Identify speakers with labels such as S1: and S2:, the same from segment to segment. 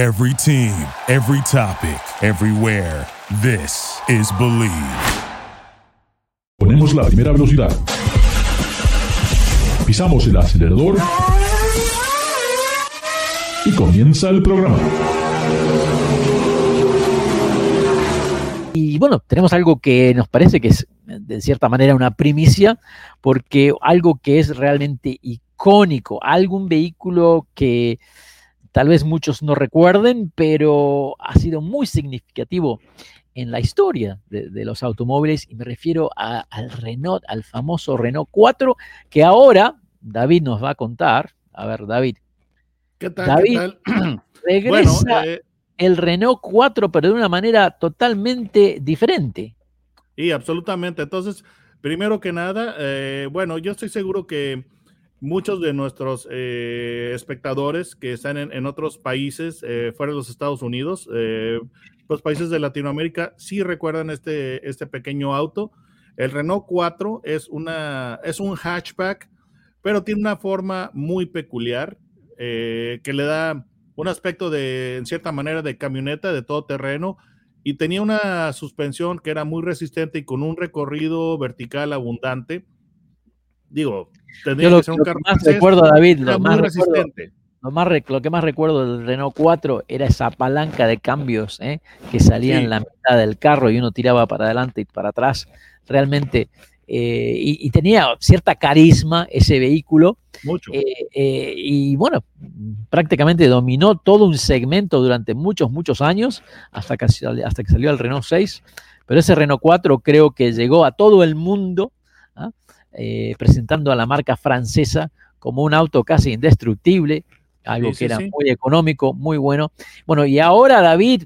S1: Every team, every topic, everywhere. This is Believe.
S2: Ponemos la primera velocidad. Pisamos el acelerador. Y comienza el programa.
S3: Y bueno, tenemos algo que nos parece que es de cierta manera una primicia, porque algo que es realmente icónico, algún vehículo que tal vez muchos no recuerden, pero ha sido muy significativo en la historia de, los automóviles y me refiero al Renault, al famoso Renault 4, que ahora David nos va a contar. A ver, David.
S4: ¿Qué tal?
S3: David,
S4: ¿qué tal?
S3: regresa
S4: eh,
S3: el Renault 4, pero de una manera totalmente diferente.
S4: Y absolutamente. Entonces, primero que nada, eh, bueno, yo estoy seguro que muchos de nuestros eh, espectadores que están en, otros países eh, fuera de los Estados Unidos, los países de Latinoamérica, sí recuerdan este, este pequeño auto. El Renault 4 es, una, es un hatchback, pero tiene una forma muy peculiar que le da un aspecto de, en cierta manera, de camioneta de todo terreno y tenía una suspensión que era muy resistente y con un recorrido vertical abundante. Digo,
S3: tendría que ser un carro más recuerdo, David, lo más resistente. Lo, más, lo que más recuerdo del Renault 4 era esa palanca de cambios ¿eh? que salía en la mitad del carro y uno tiraba para adelante y para atrás. Realmente eh, y, tenía cierta carisma ese vehículo.
S4: Mucho.
S3: Eh, eh, y bueno, prácticamente dominó todo un segmento durante muchos, muchos años, hasta que, hasta que salió el Renault 6. Pero ese Renault 4 creo que llegó a todo el mundo, ¿ah? presentando a la marca francesa como un auto casi indestructible, algo que era muy económico, muy bueno. Bueno, y ahora David,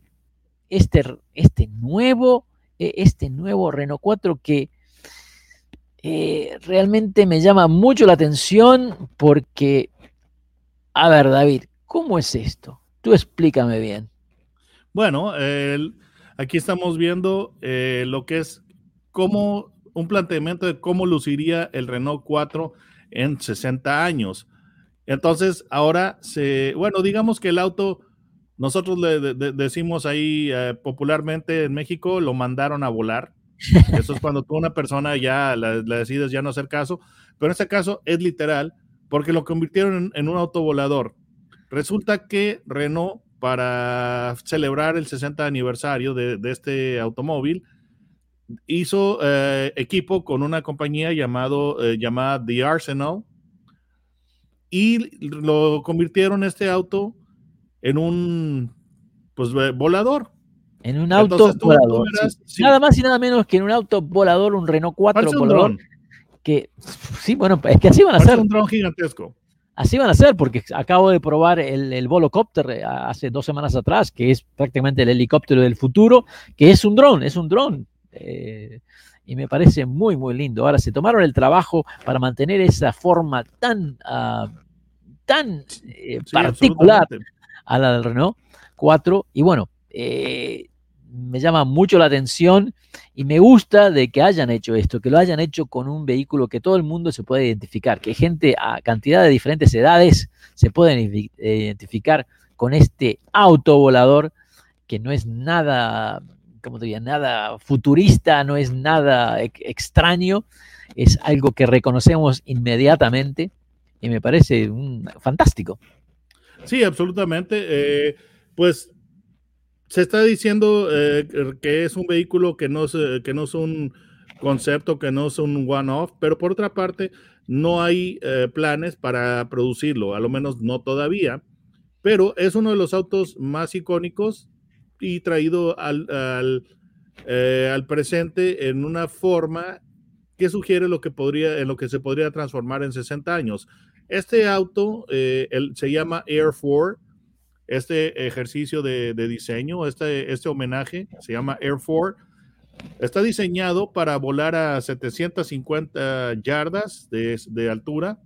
S3: este, este nuevo, este nuevo Renault 4 que eh, realmente me llama mucho la atención porque, a ver, David, ¿cómo es esto? Tú explícame bien.
S4: Bueno, aquí estamos viendo eh, lo que es como un planteamiento de cómo luciría el Renault 4 en 60 años. Entonces, ahora se, bueno, digamos que el auto, nosotros le decimos ahí eh, popularmente en México, lo mandaron a volar eso es cuando tú una persona ya la, decides ya no hacer caso, pero en este caso es literal porque lo convirtieron en, un autovolador. Resulta que Renault, para celebrar el 60 aniversario de, este automóvil, hizo eh, equipo con una compañía llamado, eh, llamada The Arsenal y lo convirtieron este auto en un pues, volador.
S3: En un auto volador. Nada más y nada menos que en un auto volador, un Renault 4 volador. Que sí, bueno, es que así van a ser.
S4: un dron gigantesco.
S3: Así van a ser, porque acabo de probar el, el Volocopter eh, hace dos semanas atrás, que es prácticamente el helicóptero del futuro, que es un dron, es un dron. Eh, y me parece muy, muy lindo. Ahora, se tomaron el trabajo para mantener esa forma tan, ah, tan eh, particular a la del Renault 4. Y bueno, eh, me llama mucho la atención y me gusta de que hayan hecho esto, que lo hayan hecho con un vehículo que todo el mundo se puede identificar, que gente a cantidad de diferentes edades se pueden identificar con este auto volador que no es nada, como diría, nada futurista, no es nada extraño, es algo que reconocemos inmediatamente y me parece un, fantástico.
S4: Sí, absolutamente. Eh, pues se está diciendo eh, que es un vehículo que no, es, que no es un concepto, que no es un one-off, pero por otra parte, no hay eh, planes para producirlo, a lo menos no todavía, pero es uno de los autos más icónicos y traído al, al, eh, al presente en una forma que sugiere lo que podría, en lo que se podría transformar en 60 años. Este auto se llama Air 4 este ejercicio de, diseño, este, este homenaje, se llama Air 4. Está diseñado para volar a 750 yardas de, altura,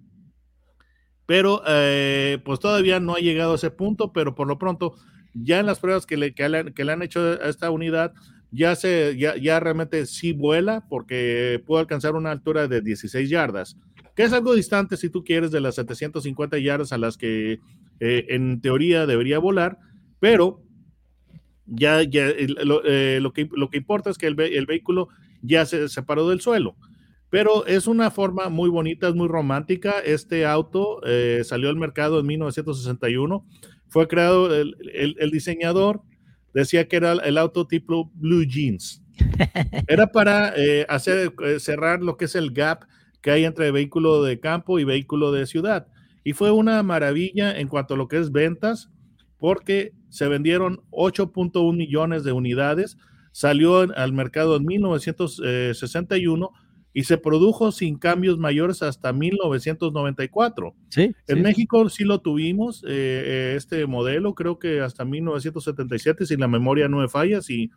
S4: pero eh, pues todavía no ha llegado a ese punto, pero por lo pronto ya en las pruebas que le, que le, han hecho a esta unidad, ya, se, ya, ya realmente sí vuela porque puede alcanzar una altura de 16 yardas, que es algo distante si tú quieres de las 750 yardas a las que eh, en teoría debería volar, pero ya, ya lo, eh, lo, que, lo que importa es que el, el, vehículo ya se separó del suelo. Pero es una forma muy bonita, es muy romántica. Este auto eh, salió al mercado en 1961. Fue creado, el, el, el, diseñador decía que era el auto tipo Blue Jeans. Era para eh, hacer eh, cerrar lo que es el gap que hay entre vehículo de campo y vehículo de ciudad. Y fue una maravilla en cuanto a lo que es ventas, porque se vendieron 8.1 millones de unidades, salió al mercado en 1961 y se produjo sin cambios mayores hasta 1994.
S3: Sí,
S4: en
S3: sí.
S4: México sí lo tuvimos, eh, eh, este modelo, creo que hasta 1977, si la memoria no me falla, si,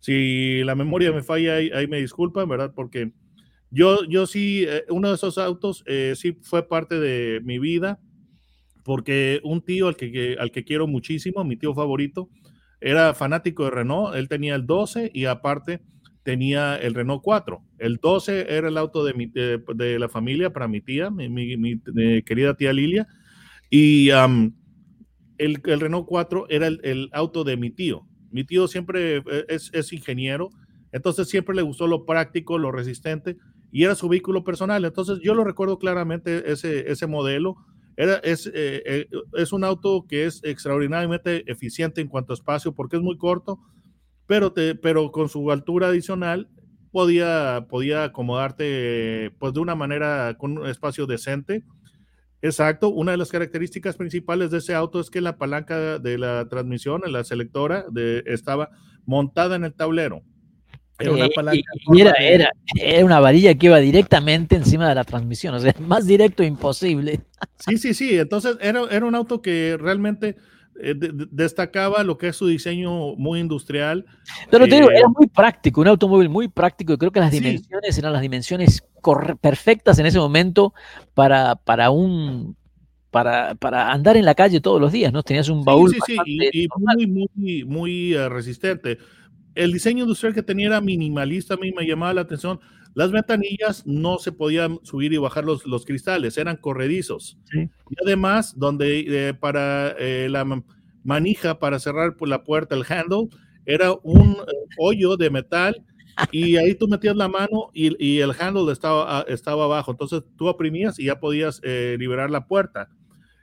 S4: si la memoria me falla, ahí, ahí me disculpan, ¿verdad? Porque yo, yo sí, eh, uno de esos autos eh, sí fue parte de mi vida, porque un tío al que, al que quiero muchísimo, mi tío favorito, era fanático de Renault, él tenía el 12 y aparte tenía el Renault 4. El 12 era el auto de, mi, de, de la familia para mi tía, mi, mi, mi querida tía Lilia, y el, el, Renault 4 era el, el, auto de mi tío. Mi tío siempre es, es, ingeniero, entonces siempre le gustó lo práctico, lo resistente, y era su vehículo personal. Entonces yo lo recuerdo claramente ese, ese modelo. Era, es, eh, eh, es un auto que es extraordinariamente eficiente en cuanto a espacio porque es muy corto, pero, te, pero con su altura adicional podía, podía acomodarte pues, de una manera con un espacio decente. Exacto, una de las características principales de ese auto es que la palanca de la transmisión, la selectora, de, estaba montada en el tablero.
S3: Era una palanca. Era, era, era, una varilla que iba directamente encima de la transmisión, o sea, más directo imposible.
S4: Sí, sí, sí. Entonces era, era un auto que realmente eh, de, de, destacaba lo que es su diseño muy industrial.
S3: Pero te digo, eh, era muy práctico, un automóvil muy práctico. Y creo que las sí. dimensiones eran las dimensiones perfectas en ese momento para, para un para, para, andar en la calle todos los días, ¿no? Tenías un baúl.
S4: Sí, sí, sí. Y, y muy, muy, muy uh, resistente el diseño industrial que tenía era minimalista, a mí me llamaba la atención. Las ventanillas no se podían subir y bajar los, los cristales, eran corredizos.
S3: Sí.
S4: Y además, donde eh, para eh, la manija para cerrar por la puerta, el handle, era un eh, hoyo de metal y ahí tú metías la mano y, y el handle estaba, estaba abajo. Entonces tú oprimías y ya podías eh, liberar la puerta.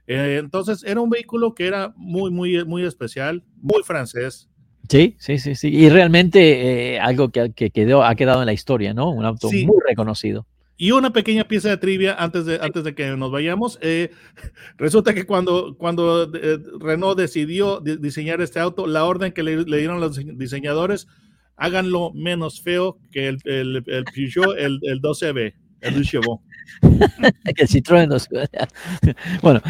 S4: Eh, entonces era un vehículo que era muy, muy, muy especial, muy francés.
S3: Sí, sí, sí, sí. Y realmente eh, algo que, que, quedó, ha quedado en la historia, ¿no? Un auto sí. muy reconocido.
S4: Y una pequeña pieza de trivia antes de, antes de que nos vayamos. Eh, resulta que cuando, cuando eh, Renault decidió de diseñar este auto, la orden que le, le, dieron los diseñadores, háganlo menos feo que el, el, el Peugeot, el, el 12B, el Chevaux.
S3: que el Citroën no Bueno,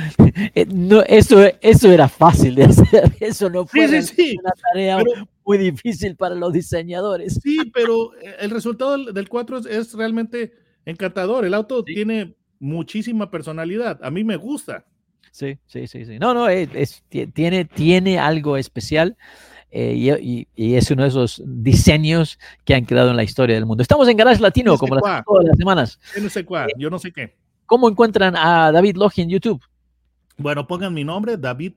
S3: eh, no, eso, eso era fácil de hacer. Eso no fue
S4: sí, sí, sí.
S3: una tarea pero, muy difícil para los diseñadores.
S4: Sí, pero el resultado del 4 es, es realmente encantador. El auto tiene muchísima personalidad. A mí me gusta.
S3: Sí, sí, sí, sí. No, no, es, es, tiene, tiene algo especial. Eh, y, y, es uno de esos diseños que han quedado en la historia del mundo. Estamos en Garage Latino, no sé como las, todas las semanas.
S4: Yo no sé cuál, yo no sé qué.
S3: ¿Cómo encuentran a David Logi en YouTube?
S4: Bueno, pongan mi nombre, David,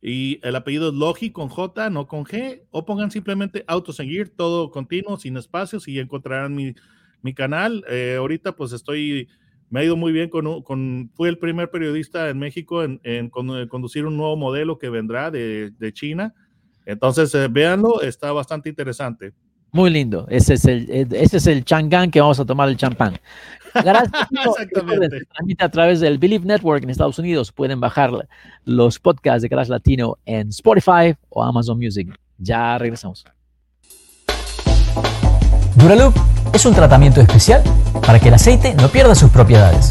S4: y el apellido es Logi con J, no con G, o pongan simplemente Autos en Gear, todo continuo, sin espacios, y encontrarán mi, mi canal. Eh, ahorita pues estoy, me ha ido muy bien con, con fui el primer periodista en México en, en, en conducir un nuevo modelo que vendrá de, de China. Entonces, eh, véanlo, está bastante interesante.
S3: Muy lindo. Ese es el, ese es el changán que vamos a tomar el champán. Gracias.
S4: Exactamente.
S3: Transmite a través del Believe Network en Estados Unidos. Pueden bajar los podcasts de Garage Latino en Spotify o Amazon Music. Ya regresamos.
S5: Duraloop es un tratamiento especial para que el aceite no pierda sus propiedades.